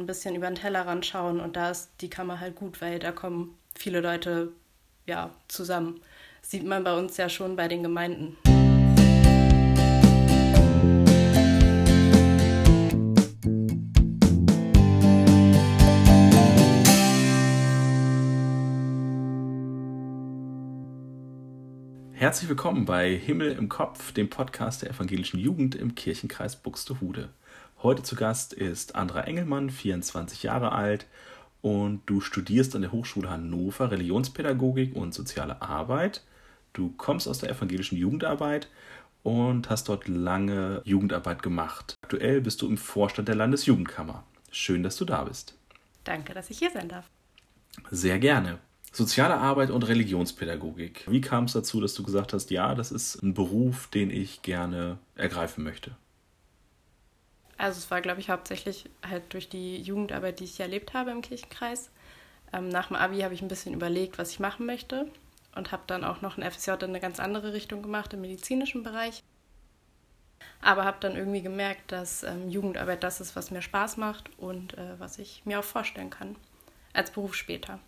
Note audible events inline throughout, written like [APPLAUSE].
ein bisschen über den Tellerrand schauen und da ist die Kammer halt gut, weil da kommen viele Leute ja zusammen. Das sieht man bei uns ja schon bei den Gemeinden. Herzlich willkommen bei Himmel im Kopf, dem Podcast der evangelischen Jugend im Kirchenkreis Buxtehude. Heute zu Gast ist Andra Engelmann, 24 Jahre alt und du studierst an der Hochschule Hannover Religionspädagogik und soziale Arbeit. Du kommst aus der evangelischen Jugendarbeit und hast dort lange Jugendarbeit gemacht. Aktuell bist du im Vorstand der Landesjugendkammer. Schön, dass du da bist. Danke, dass ich hier sein darf. Sehr gerne. Soziale Arbeit und Religionspädagogik. Wie kam es dazu, dass du gesagt hast, ja, das ist ein Beruf, den ich gerne ergreifen möchte? Also es war, glaube ich, hauptsächlich halt durch die Jugendarbeit, die ich erlebt habe im Kirchenkreis. Ähm, nach dem Abi habe ich ein bisschen überlegt, was ich machen möchte und habe dann auch noch ein FSJ in eine ganz andere Richtung gemacht, im medizinischen Bereich. Aber habe dann irgendwie gemerkt, dass ähm, Jugendarbeit das ist, was mir Spaß macht und äh, was ich mir auch vorstellen kann als Beruf später.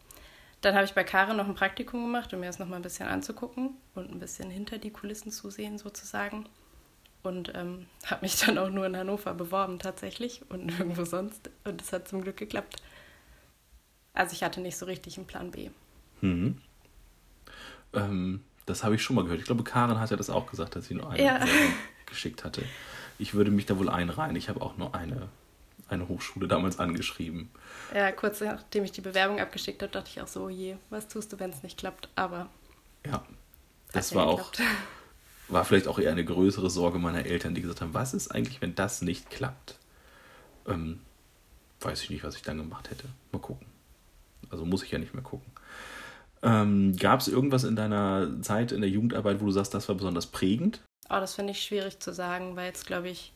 Dann habe ich bei Karin noch ein Praktikum gemacht, um mir das nochmal ein bisschen anzugucken und ein bisschen hinter die Kulissen zu sehen sozusagen. Und ähm, habe mich [LAUGHS] dann auch nur in Hannover beworben tatsächlich und nirgendwo sonst. Und es hat zum Glück geklappt. Also ich hatte nicht so richtig einen Plan B. Mhm. Ähm, das habe ich schon mal gehört. Ich glaube, Karin hat ja das auch gesagt, dass sie nur eine ja. geschickt hatte. Ich würde mich da wohl einreihen. Ich habe auch nur eine eine Hochschule damals angeschrieben. Ja, kurz nachdem ich die Bewerbung abgeschickt habe, dachte ich auch so, oh je, was tust du, wenn es nicht klappt? Aber. Ja, das war auch. [LAUGHS] War vielleicht auch eher eine größere Sorge meiner Eltern, die gesagt haben, was ist eigentlich, wenn das nicht klappt? Ähm, weiß ich nicht, was ich dann gemacht hätte. Mal gucken. Also muss ich ja nicht mehr gucken. Ähm, Gab es irgendwas in deiner Zeit in der Jugendarbeit, wo du sagst, das war besonders prägend? Oh, das finde ich schwierig zu sagen, weil jetzt, glaube ich,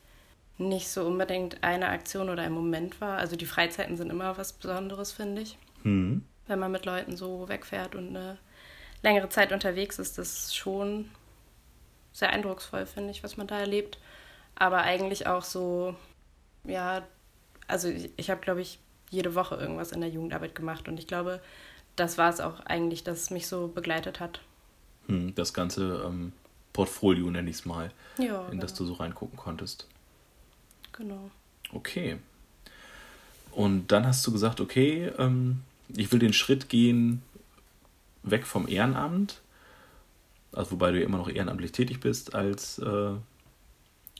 nicht so unbedingt eine Aktion oder ein Moment war. Also die Freizeiten sind immer was Besonderes, finde ich. Mhm. Wenn man mit Leuten so wegfährt und eine längere Zeit unterwegs ist, das schon sehr eindrucksvoll, finde ich, was man da erlebt. Aber eigentlich auch so, ja, also ich, ich habe, glaube ich, jede Woche irgendwas in der Jugendarbeit gemacht und ich glaube, das war es auch eigentlich, das mich so begleitet hat. Hm, das ganze ähm, Portfolio, nenne ich es mal, ja, in genau. das du so reingucken konntest. Genau. Okay. Und dann hast du gesagt, okay, ähm, ich will den Schritt gehen weg vom Ehrenamt, also wobei du ja immer noch ehrenamtlich tätig bist als äh,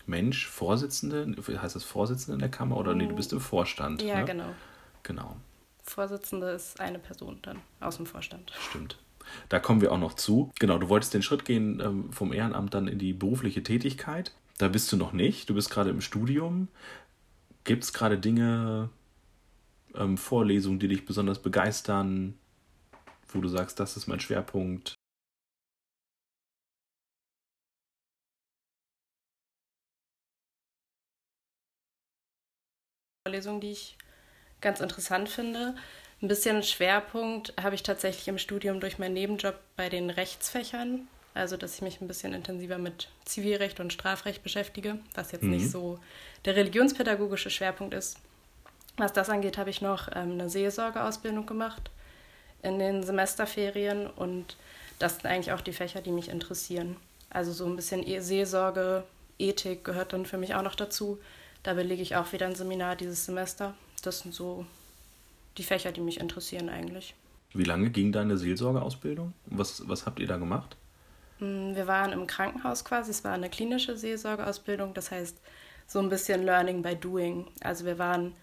Mensch, Vorsitzende, heißt das Vorsitzende in der Kammer oder nee, du bist im Vorstand? Ja, ne? genau. Genau. Vorsitzende ist eine Person dann aus dem Vorstand. Stimmt. Da kommen wir auch noch zu. Genau, du wolltest den Schritt gehen ähm, vom Ehrenamt dann in die berufliche Tätigkeit. Da bist du noch nicht. Du bist gerade im Studium. Gibt es gerade Dinge, ähm, Vorlesungen, die dich besonders begeistern, wo du sagst, das ist mein Schwerpunkt? Vorlesung, die ich ganz interessant finde. Ein bisschen Schwerpunkt habe ich tatsächlich im Studium durch meinen Nebenjob bei den Rechtsfächern. Also, dass ich mich ein bisschen intensiver mit Zivilrecht und Strafrecht beschäftige, was jetzt mhm. nicht so der religionspädagogische Schwerpunkt ist. Was das angeht, habe ich noch ähm, eine Seelsorgeausbildung gemacht in den Semesterferien und das sind eigentlich auch die Fächer, die mich interessieren. Also so ein bisschen e Seelsorge, Ethik gehört dann für mich auch noch dazu. Da belege ich auch wieder ein Seminar dieses Semester. Das sind so die Fächer, die mich interessieren eigentlich. Wie lange ging deine Seelsorgeausbildung? Was, was habt ihr da gemacht? Hm, wir waren im Krankenhaus quasi, es war eine klinische Seelsorgeausbildung, das heißt so ein bisschen Learning by Doing. Also wir waren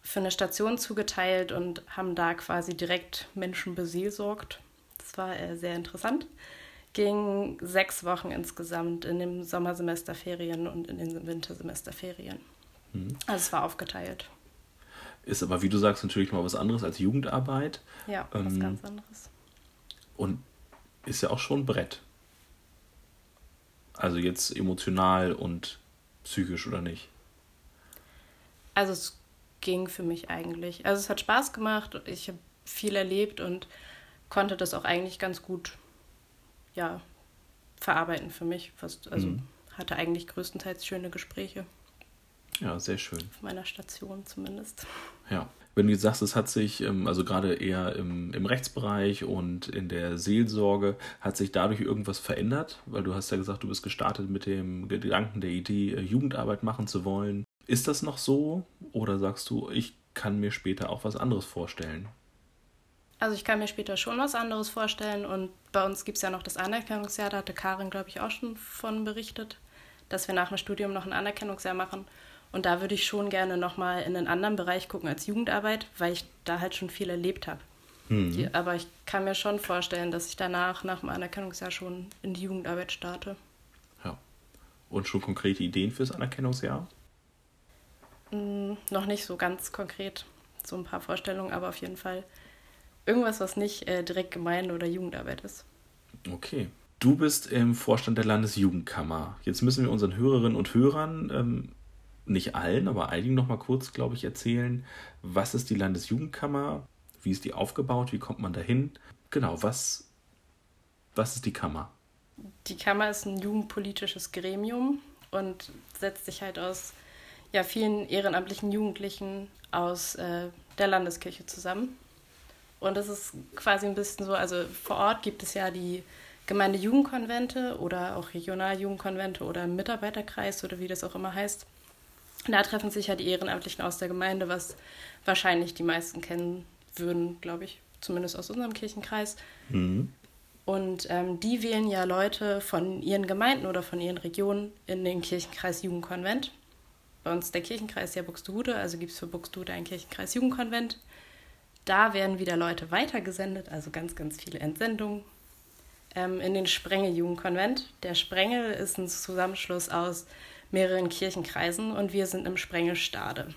für eine Station zugeteilt und haben da quasi direkt Menschen beseelsorgt. Das war äh, sehr interessant. Ging sechs Wochen insgesamt in den Sommersemesterferien und in den Wintersemesterferien. Mhm. Also es war aufgeteilt. Ist aber, wie du sagst, natürlich mal was anderes als Jugendarbeit. Ja, was ähm, ganz anderes. Und ist ja auch schon Brett. Also jetzt emotional und psychisch oder nicht? Also es ging für mich eigentlich. Also es hat Spaß gemacht, ich habe viel erlebt und konnte das auch eigentlich ganz gut ja, verarbeiten für mich. Fast, also mhm. hatte eigentlich größtenteils schöne Gespräche. Ja, sehr schön. Auf meiner Station zumindest. Ja. Wenn du jetzt sagst, es hat sich, ähm, also gerade eher im, im Rechtsbereich und in der Seelsorge, hat sich dadurch irgendwas verändert? Weil du hast ja gesagt, du bist gestartet mit dem Gedanken, der Idee, äh, Jugendarbeit machen zu wollen. Ist das noch so? Oder sagst du, ich kann mir später auch was anderes vorstellen? Also ich kann mir später schon was anderes vorstellen und bei uns gibt es ja noch das Anerkennungsjahr, da hatte Karin, glaube ich, auch schon von berichtet, dass wir nach dem Studium noch ein Anerkennungsjahr machen. Und da würde ich schon gerne nochmal in einen anderen Bereich gucken als Jugendarbeit, weil ich da halt schon viel erlebt habe. Mhm. Aber ich kann mir schon vorstellen, dass ich danach, nach dem Anerkennungsjahr, schon in die Jugendarbeit starte. Ja. Und schon konkrete Ideen fürs Anerkennungsjahr? Mm, noch nicht so ganz konkret. So ein paar Vorstellungen, aber auf jeden Fall irgendwas, was nicht äh, direkt Gemeinde- oder Jugendarbeit ist. Okay. Du bist im Vorstand der Landesjugendkammer. Jetzt müssen wir unseren Hörerinnen und Hörern, ähm, nicht allen, aber einigen noch mal kurz, glaube ich, erzählen, was ist die Landesjugendkammer, wie ist die aufgebaut, wie kommt man dahin? Genau, was, was ist die Kammer? Die Kammer ist ein jugendpolitisches Gremium und setzt sich halt aus ja, vielen ehrenamtlichen Jugendlichen aus äh, der Landeskirche zusammen. Und das ist quasi ein bisschen so, also vor Ort gibt es ja die Gemeindejugendkonvente oder auch Regionaljugendkonvente oder Mitarbeiterkreis oder wie das auch immer heißt. Da treffen sich ja die Ehrenamtlichen aus der Gemeinde, was wahrscheinlich die meisten kennen würden, glaube ich, zumindest aus unserem Kirchenkreis. Mhm. Und ähm, die wählen ja Leute von ihren Gemeinden oder von ihren Regionen in den Kirchenkreis Jugendkonvent. Bei uns der Kirchenkreis ja Buxtehude, also gibt es für Buxtehude einen Kirchenkreis Jugendkonvent. Da werden wieder Leute weitergesendet, also ganz, ganz viele Entsendungen ähm, in den Sprengel-Jugendkonvent. Der Sprengel ist ein Zusammenschluss aus mehreren Kirchenkreisen und wir sind im Sprengelstade.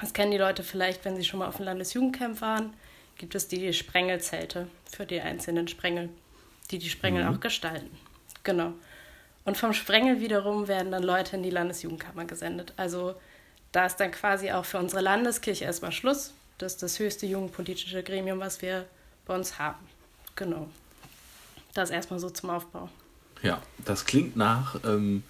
Das kennen die Leute vielleicht, wenn sie schon mal auf dem Landesjugendcamp waren. Gibt es die Sprengelzelte für die einzelnen Sprengel, die die Sprengel mhm. auch gestalten. Genau. Und vom Sprengel wiederum werden dann Leute in die Landesjugendkammer gesendet. Also da ist dann quasi auch für unsere Landeskirche erstmal Schluss. Das ist das höchste jugendpolitische Gremium, was wir bei uns haben. Genau. Das erstmal so zum Aufbau. Ja, das klingt nach ähm,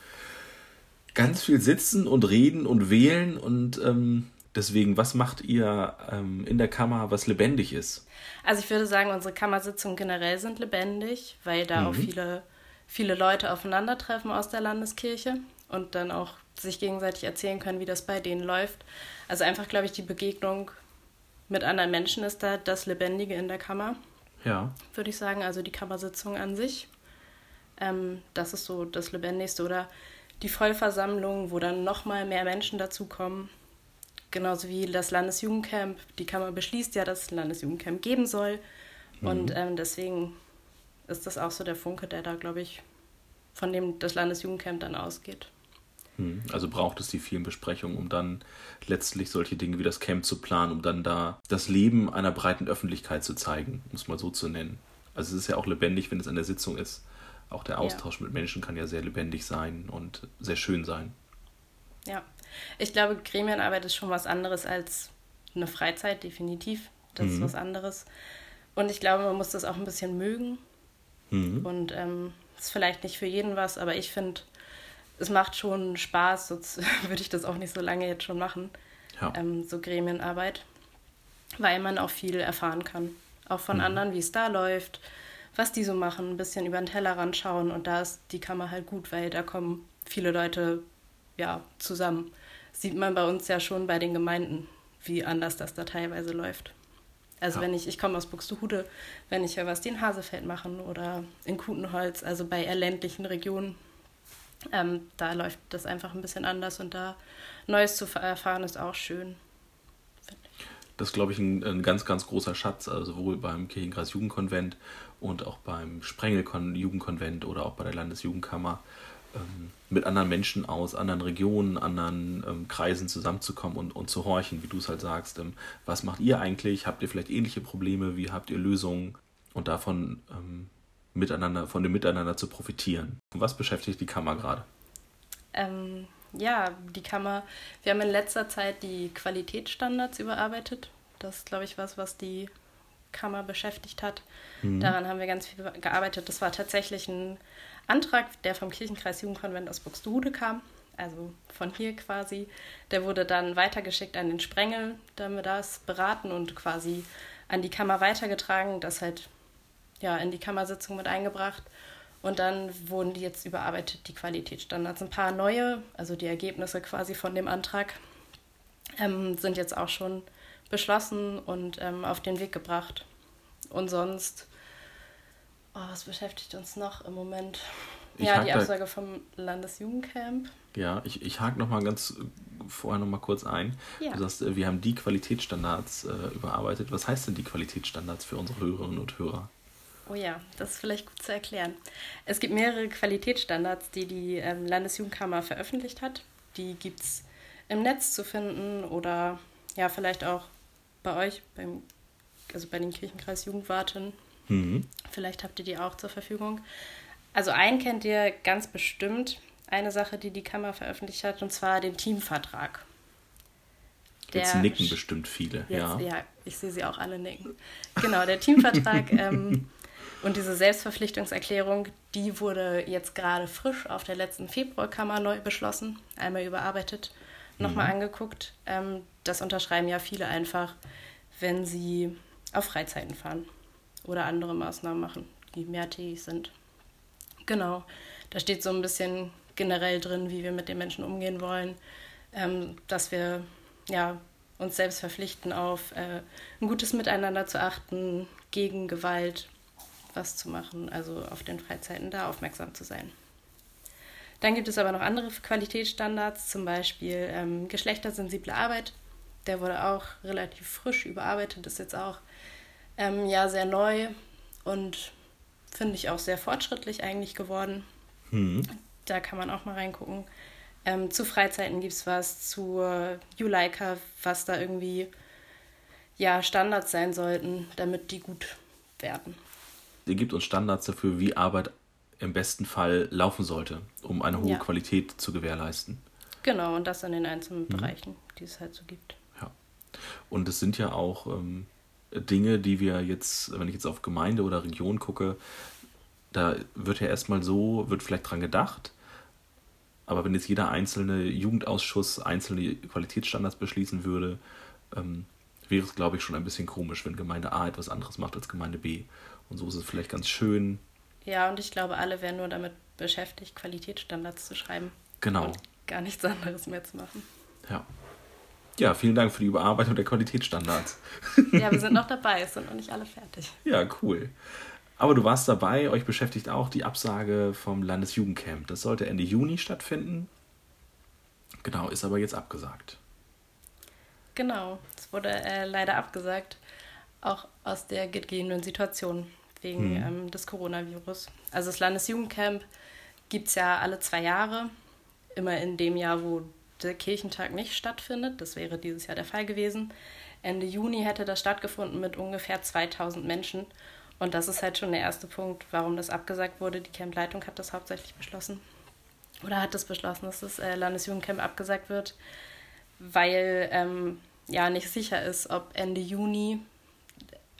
ganz viel Sitzen und Reden und Wählen und ähm, deswegen, was macht ihr ähm, in der Kammer, was lebendig ist? Also ich würde sagen, unsere Kammersitzungen generell sind lebendig, weil da mhm. auch viele, viele Leute aufeinandertreffen aus der Landeskirche und dann auch sich gegenseitig erzählen können, wie das bei denen läuft. Also einfach, glaube ich, die Begegnung mit anderen Menschen ist da das Lebendige in der Kammer. Ja. Würde ich sagen, also die Kammersitzung an sich. Ähm, das ist so das Lebendigste. Oder die Vollversammlung, wo dann nochmal mehr Menschen dazukommen. Genauso wie das Landesjugendcamp. Die Kammer beschließt ja, dass es ein Landesjugendcamp geben soll. Mhm. Und ähm, deswegen ist das auch so der Funke, der da, glaube ich, von dem das Landesjugendcamp dann ausgeht. Hm. Also braucht es die vielen Besprechungen, um dann letztlich solche Dinge wie das Camp zu planen, um dann da das Leben einer breiten Öffentlichkeit zu zeigen, um es mal so zu nennen. Also es ist ja auch lebendig, wenn es an der Sitzung ist. Auch der Austausch ja. mit Menschen kann ja sehr lebendig sein und sehr schön sein. Ja, ich glaube, Gremienarbeit ist schon was anderes als eine Freizeit, definitiv. Das mhm. ist was anderes. Und ich glaube, man muss das auch ein bisschen mögen. Mhm. Und ähm, ist vielleicht nicht für jeden was, aber ich finde, es macht schon Spaß, sonst [LAUGHS] würde ich das auch nicht so lange jetzt schon machen, ja. ähm, so Gremienarbeit, weil man auch viel erfahren kann. Auch von mhm. anderen, wie es da läuft, was die so machen, ein bisschen über den Tellerrand schauen und da ist die Kammer halt gut, weil da kommen viele Leute ja zusammen. Sieht man bei uns ja schon bei den Gemeinden, wie anders das da teilweise läuft. Also ja. wenn ich, ich komme aus Buxtehude, wenn ich ja was die in Hasefeld machen oder in Kutenholz, also bei eher ländlichen Regionen, ähm, da läuft das einfach ein bisschen anders und da Neues zu erfahren ist auch schön. Das ist, glaube ich, ein, ein, ganz, ganz großer Schatz, also sowohl beim Kirchenkreis Jugendkonvent und auch beim Sprengel Jugendkonvent oder auch bei der Landesjugendkammer ähm, mit anderen Menschen aus anderen Regionen, anderen ähm, Kreisen zusammenzukommen und, und zu horchen, wie du es halt sagst. Ähm, was macht ihr eigentlich? Habt ihr vielleicht ähnliche Probleme? Wie habt ihr Lösungen? Und davon ähm, miteinander, von dem Miteinander zu profitieren. Was beschäftigt die Kammer gerade? Ja, die Kammer, wir haben in letzter Zeit die Qualitätsstandards überarbeitet. Das ist, glaube ich, was, was die Kammer beschäftigt hat. Mhm. Daran haben wir ganz viel gearbeitet. Das war tatsächlich ein Antrag, der vom Kirchenkreis Jugendkonvent aus Buxtehude kam. also von hier quasi. Der wurde dann weitergeschickt an den Sprengel, da haben wir das beraten und quasi an die Kammer weitergetragen, das halt ja in die Kammersitzung mit eingebracht. Und dann wurden die jetzt überarbeitet, die Qualitätsstandards. Ein paar neue, also die Ergebnisse quasi von dem Antrag, ähm, sind jetzt auch schon beschlossen und ähm, auf den Weg gebracht. Und sonst, oh, was beschäftigt uns noch im Moment? Ich ja, die Absage vom Landesjugendcamp. Ja, ich, ich hake noch mal ganz vorher noch mal kurz ein. Ja. Du sagst, äh, wir haben die Qualitätsstandards äh, überarbeitet. Was heißt denn die Qualitätsstandards für unsere Hörerinnen und Hörer? Oh ja, das ist vielleicht gut zu erklären. Es gibt mehrere Qualitätsstandards, die die ähm, Landesjugendkammer veröffentlicht hat. Die gibt es im Netz zu finden oder ja, vielleicht auch bei euch, beim, also bei den Kirchenkreis Jugendwarten. Mhm. Vielleicht habt ihr die auch zur Verfügung. Also einen kennt ihr ganz bestimmt, eine Sache, die die Kammer veröffentlicht hat, und zwar den Teamvertrag. Der Jetzt nicken bestimmt viele, jetzt, ja. Ja, ich sehe sie auch alle nicken. Genau, der Teamvertrag [LAUGHS] ähm, und diese Selbstverpflichtungserklärung, die wurde jetzt gerade frisch auf der letzten Februarkammer neu beschlossen, einmal überarbeitet, nochmal mhm. angeguckt. Ähm, das unterschreiben ja viele einfach, wenn sie auf Freizeiten fahren oder andere Maßnahmen machen, die mehrtägig sind. Genau, da steht so ein bisschen generell drin, wie wir mit den Menschen umgehen wollen, ähm, dass wir ja, uns selbst verpflichten, auf äh, ein gutes Miteinander zu achten, gegen Gewalt was zu machen, also auf den Freizeiten da aufmerksam zu sein. Dann gibt es aber noch andere Qualitätsstandards, zum Beispiel ähm, geschlechtersensible Arbeit. Der wurde auch relativ frisch überarbeitet, ist jetzt auch ähm, ja sehr neu und finde ich auch sehr fortschrittlich eigentlich geworden. Hm. Da kann man auch mal reingucken. Ähm, zu Freizeiten gibt es was, zu Juleika, was da irgendwie ja Standards sein sollten, damit die gut werden gebt uns Standards dafür, wie Arbeit im besten Fall laufen sollte, um eine hohe ja. Qualität zu gewährleisten. Genau, und das in den einzelnen mhm. Bereichen, die es halt so gibt. Ja. Und es sind ja auch ähm, Dinge, die wir jetzt, wenn ich jetzt auf Gemeinde oder Region gucke, da wird ja erstmal so, wird vielleicht dran gedacht, aber wenn jetzt jeder einzelne Jugendausschuss einzelne Qualitätsstandards beschließen würde, ähm, wäre es, glaube ich, schon ein bisschen komisch, wenn Gemeinde A etwas anderes macht als Gemeinde B. Und so ist es vielleicht ganz schön. Ja, und ich glaube, alle wären nur damit beschäftigt, Qualitätsstandards zu schreiben. Genau. Und gar nichts anderes mehr zu machen. Ja. Ja, vielen Dank für die Überarbeitung der Qualitätsstandards. ja, wir sind noch dabei, es sind noch nicht alle fertig. [LAUGHS] Ja, cool. Aber du warst dabei, euch beschäftigt auch die Absage vom Landesjugendcamp. Das sollte Ende Juni stattfinden. Genau, ist aber jetzt abgesagt. Genau, es wurde äh, leider abgesagt, auch aus der gegebenen Situation wegen mhm. ähm, des Coronavirus. Also das Landesjugendcamp gibt es ja alle zwei Jahre, immer in dem Jahr, wo der Kirchentag nicht stattfindet. Das wäre dieses Jahr der Fall gewesen. Ende Juni hätte das stattgefunden mit ungefähr 2000 Menschen. Und das ist halt schon der erste Punkt, warum das abgesagt wurde. Die Campleitung hat das hauptsächlich beschlossen. Oder hat das beschlossen, dass das äh, Landesjugendcamp abgesagt wird, weil ähm, ja nicht sicher ist, ob Ende Juni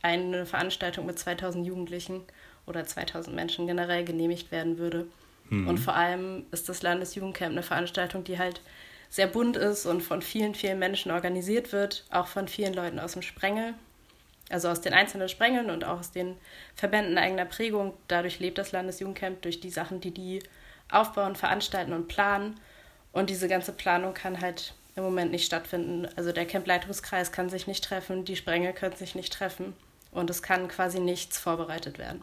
eine Veranstaltung mit 2000 Jugendlichen oder 2000 Menschen generell genehmigt werden würde. Mhm. Und vor allem ist das Landesjugendcamp eine Veranstaltung, die halt sehr bunt ist und von vielen, vielen Menschen organisiert wird, auch von vielen Leuten aus dem Sprengel, also aus den einzelnen Sprengeln und auch aus den Verbänden eigener Prägung. Dadurch lebt das Landesjugendcamp durch die Sachen, die die aufbauen, veranstalten und planen. Und diese ganze Planung kann halt im Moment nicht stattfinden. Also der Campleitungskreis kann sich nicht treffen, die Sprengel können sich nicht treffen. Und es kann quasi nichts vorbereitet werden.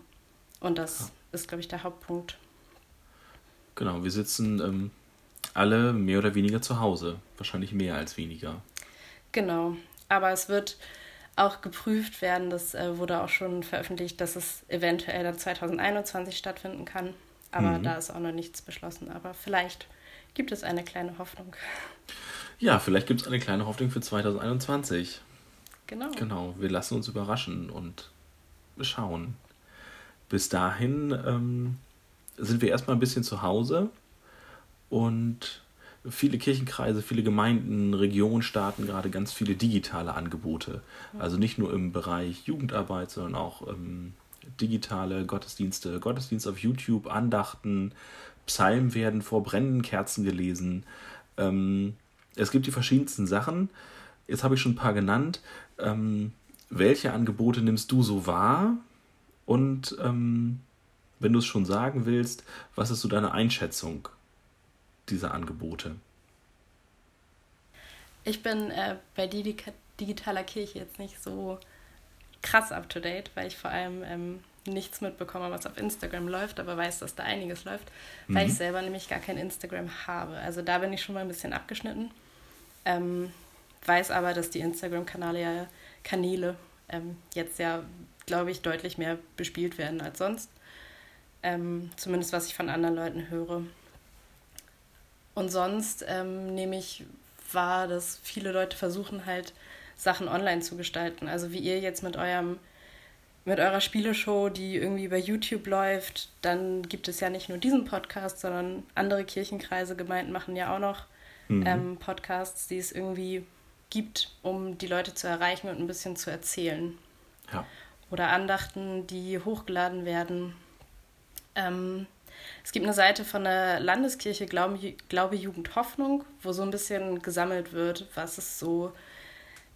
Und das ja. ist, glaube ich, der Hauptpunkt. Genau, wir sitzen ähm, alle mehr oder weniger zu Hause. Wahrscheinlich mehr als weniger. Genau, aber es wird auch geprüft werden, das äh, wurde auch schon veröffentlicht, dass es eventuell dann 2021 stattfinden kann. Aber mhm. da ist auch noch nichts beschlossen. Aber vielleicht gibt es eine kleine Hoffnung. Ja, vielleicht gibt es eine kleine Hoffnung für 2021. Genau. Genau, wir lassen uns überraschen und schauen. Bis dahin ähm, sind wir erstmal ein bisschen zu Hause und viele Kirchenkreise, viele Gemeinden, Regionen starten gerade ganz viele digitale Angebote. Also nicht nur im Bereich Jugendarbeit, sondern auch ähm, digitale Gottesdienste, Gottesdienst auf YouTube, Andachten, Psalmen werden vor brennenden Kerzen gelesen. Ähm, es gibt die verschiedensten Sachen. Jetzt habe ich schon ein paar genannt. Ähm, welche Angebote nimmst du so wahr? Und ähm, wenn du es schon sagen willst, was ist so deine Einschätzung dieser Angebote? Ich bin äh, bei digitaler Kirche jetzt nicht so krass up to date, weil ich vor allem ähm, nichts mitbekomme, was auf Instagram läuft, aber weiß, dass da einiges läuft, mhm. weil ich selber nämlich gar kein Instagram habe. Also da bin ich schon mal ein bisschen abgeschnitten. Ähm, weiß aber, dass die Instagram-Kanäle ja, Kanäle ähm, jetzt ja, glaube ich, deutlich mehr bespielt werden als sonst. Ähm, zumindest was ich von anderen Leuten höre. Und sonst ähm, nehme ich wahr, dass viele Leute versuchen halt Sachen online zu gestalten. Also wie ihr jetzt mit eurem mit eurer Spieleshow, die irgendwie über YouTube läuft, dann gibt es ja nicht nur diesen Podcast, sondern andere Kirchenkreise, Gemeinden machen ja auch noch mhm. ähm, Podcasts, die es irgendwie gibt, um die Leute zu erreichen und ein bisschen zu erzählen. Ja. Oder Andachten, die hochgeladen werden. Ähm, es gibt eine Seite von der Landeskirche Glaube, Glaube, Jugend, Hoffnung, wo so ein bisschen gesammelt wird, was es so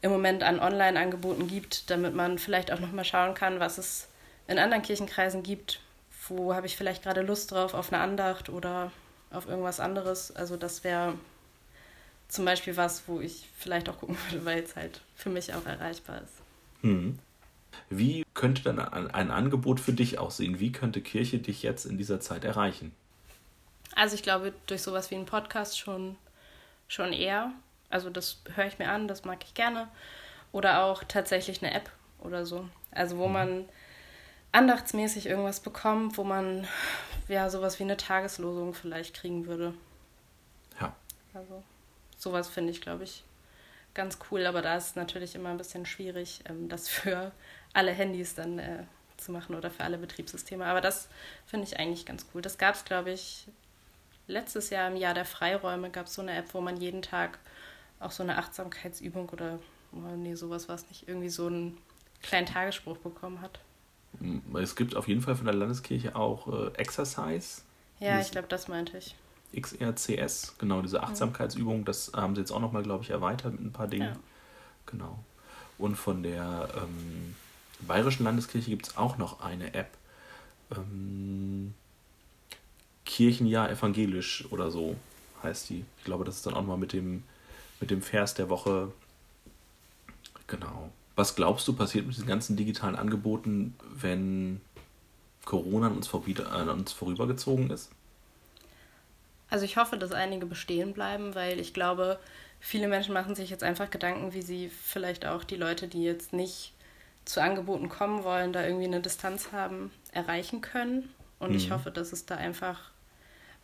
im Moment an Online-Angeboten gibt, damit man vielleicht auch nochmal schauen kann, was es in anderen Kirchenkreisen gibt. Wo habe ich vielleicht gerade Lust drauf, auf eine Andacht oder auf irgendwas anderes. Also das wäre zum Beispiel was, wo ich vielleicht auch gucken würde, weil es halt für mich auch erreichbar ist. Hm. Wie könnte dann ein Angebot für dich aussehen? Wie könnte Kirche dich jetzt in dieser Zeit erreichen? Also ich glaube, durch sowas wie einen Podcast schon, schon eher. Also das höre ich mir an, das mag ich gerne. Oder auch tatsächlich eine App oder so. Also wo mhm. man andachtsmäßig irgendwas bekommt, wo man ja sowas wie eine Tageslosung vielleicht kriegen würde. Ja. Also sowas finde ich, glaube ich, ganz cool. Aber da ist es natürlich immer ein bisschen schwierig, ähm, das [LAUGHS] für alle Handys dann äh, zu machen oder für alle Betriebssysteme. Aber das finde ich eigentlich ganz cool. Das gab es, glaube ich, letztes Jahr im Jahr der Freiräume gab es so eine App, wo man jeden Tag auch so eine Achtsamkeitsübung oder, oh nee, sowas war es nicht, irgendwie so einen kleinen Tagesspruch bekommen hat. Es gibt auf jeden Fall von der Landeskirche auch äh, Exercise. Ja, ich glaube, das meinte ich. XRCS, genau, diese Achtsamkeitsübung, das haben sie jetzt auch nochmal, glaube ich, erweitert mit ein paar Dingen. Ja. Genau. Und von der ähm, Bayerischen Landeskirche gibt es auch noch eine App. Ähm, Kirchenjahr evangelisch oder so heißt die. Ich glaube, das ist dann auch mal mit dem mit dem Vers der Woche. Genau. Was glaubst du, passiert mit diesen ganzen digitalen Angeboten, wenn Corona an uns, an uns vorübergezogen ist? Also ich hoffe, dass einige bestehen bleiben, weil ich glaube, viele Menschen machen sich jetzt einfach Gedanken, wie sie vielleicht auch die Leute, die jetzt nicht zu Angeboten kommen wollen, da irgendwie eine Distanz haben, erreichen können. Und mhm. ich hoffe, dass es da einfach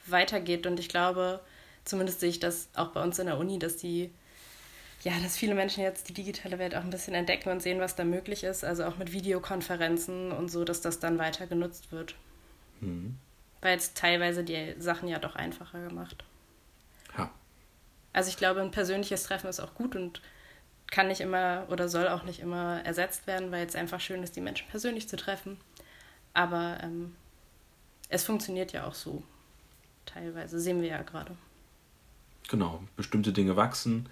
weitergeht. Und ich glaube, zumindest sehe ich das auch bei uns in der Uni, dass die, ja, dass viele Menschen jetzt die digitale Welt auch ein bisschen entdecken und sehen, was da möglich ist. Also auch mit Videokonferenzen und so, dass das dann weiter genutzt wird. Mhm. Weil es teilweise die Sachen ja doch einfacher gemacht. Ja. Also ich glaube, ein persönliches Treffen ist auch gut und kann nicht immer oder soll auch nicht immer ersetzt werden, weil es einfach schön ist, die Menschen persönlich zu treffen. Aber ähm, es funktioniert ja auch so. Teilweise sehen wir ja gerade. Genau, bestimmte Dinge wachsen,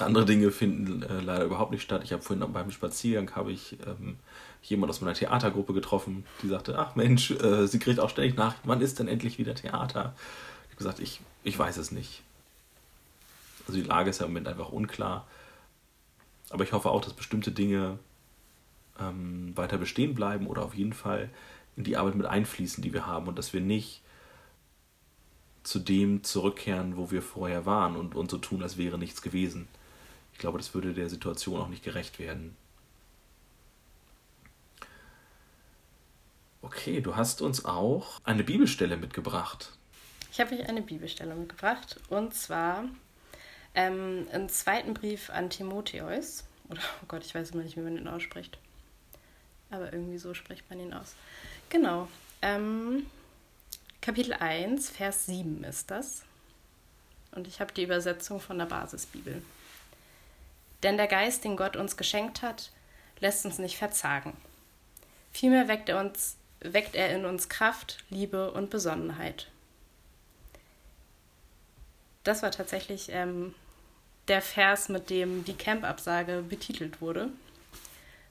andere Dinge finden äh, leider überhaupt nicht statt. Ich habe vorhin beim Spaziergang habe ich ähm, jemand aus meiner Theatergruppe getroffen, die sagte, ach Mensch, äh, sie kriegt auch ständig nach, wann ist denn endlich wieder Theater? Ich habe gesagt, ich, ich weiß es nicht. Also die Lage ist ja im Moment einfach unklar. Aber ich hoffe auch, dass bestimmte Dinge ähm, weiter bestehen bleiben oder auf jeden Fall in die Arbeit mit einfließen, die wir haben und dass wir nicht zu dem zurückkehren, wo wir vorher waren und, und so tun, als wäre nichts gewesen. Ich glaube, das würde der Situation auch nicht gerecht werden. Okay, du hast uns auch eine Bibelstelle mitgebracht. Ich habe euch eine Bibelstelle mitgebracht und zwar ähm, im zweiten Brief an Timotheus. Oder, oh Gott, ich weiß immer nicht, wie man den ausspricht. Aber irgendwie so spricht man ihn aus. Genau. Ähm, Kapitel 1, Vers 7 ist das. Und ich habe die Übersetzung von der Basisbibel. Denn der Geist, den Gott uns geschenkt hat, lässt uns nicht verzagen. Vielmehr weckt er, uns, weckt er in uns Kraft, Liebe und Besonnenheit. das war tatsächlich ähm, der Vers, mit dem die Camp-Absage betitelt wurde.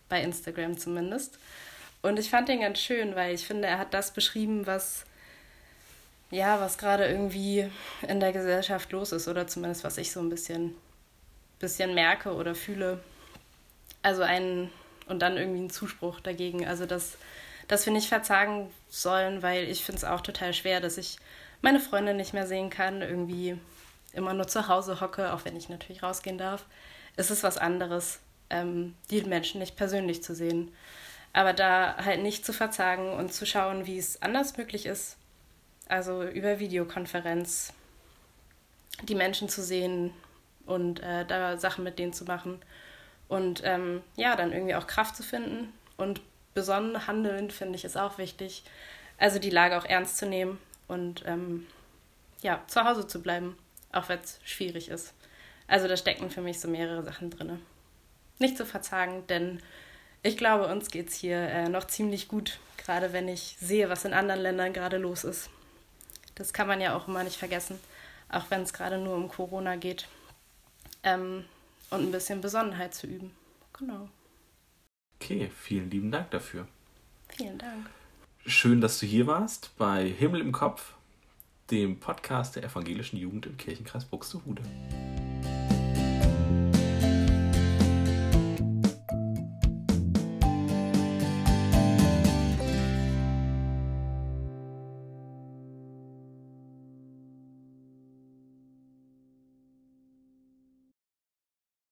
Bei Instagram zumindest. Und ich fand den ganz schön, weil ich finde, er hat das beschrieben, was ja, was gerade irgendwie in der Gesellschaft los ist oder zumindest was ich so ein bisschen, bisschen merke oder fühle. Also ein und dann irgendwie ein Zuspruch dagegen. Also das, das wir nicht verzagen sollen, weil ich finde es auch total schwer, dass ich meine Freunde nicht mehr sehen kann, irgendwie immer nur zu Hause hocke, auch wenn ich natürlich rausgehen darf. Es ist was anderes, ähm, die Menschen nicht persönlich zu sehen. Aber da halt nicht zu verzagen und zu schauen, wie es anders möglich ist, also über Videokonferenz die Menschen zu sehen und äh, da Sachen mit denen zu machen und ähm, ja, dann irgendwie auch Kraft zu finden und besonnen handeln, finde ich, ist auch wichtig. Also die Lage auch ernst zu nehmen und ähm, ja, zu Hause zu bleiben, auch wenn es schwierig ist. Also da stecken für mich so mehrere Sachen drin. Nicht zu verzagen, denn ich glaube, uns geht es hier äh, noch ziemlich gut, gerade wenn ich sehe, was in anderen Ländern gerade los ist. Das kann man ja auch immer nicht vergessen, auch wenn es gerade nur um Corona geht. Ähm, und ein bisschen Besonnenheit zu üben. Genau. Okay, vielen lieben Dank dafür. Vielen Dank. Schön, dass du hier warst bei Himmel im Kopf, dem Podcast der evangelischen Jugend im Kirchenkreis Buxtehude.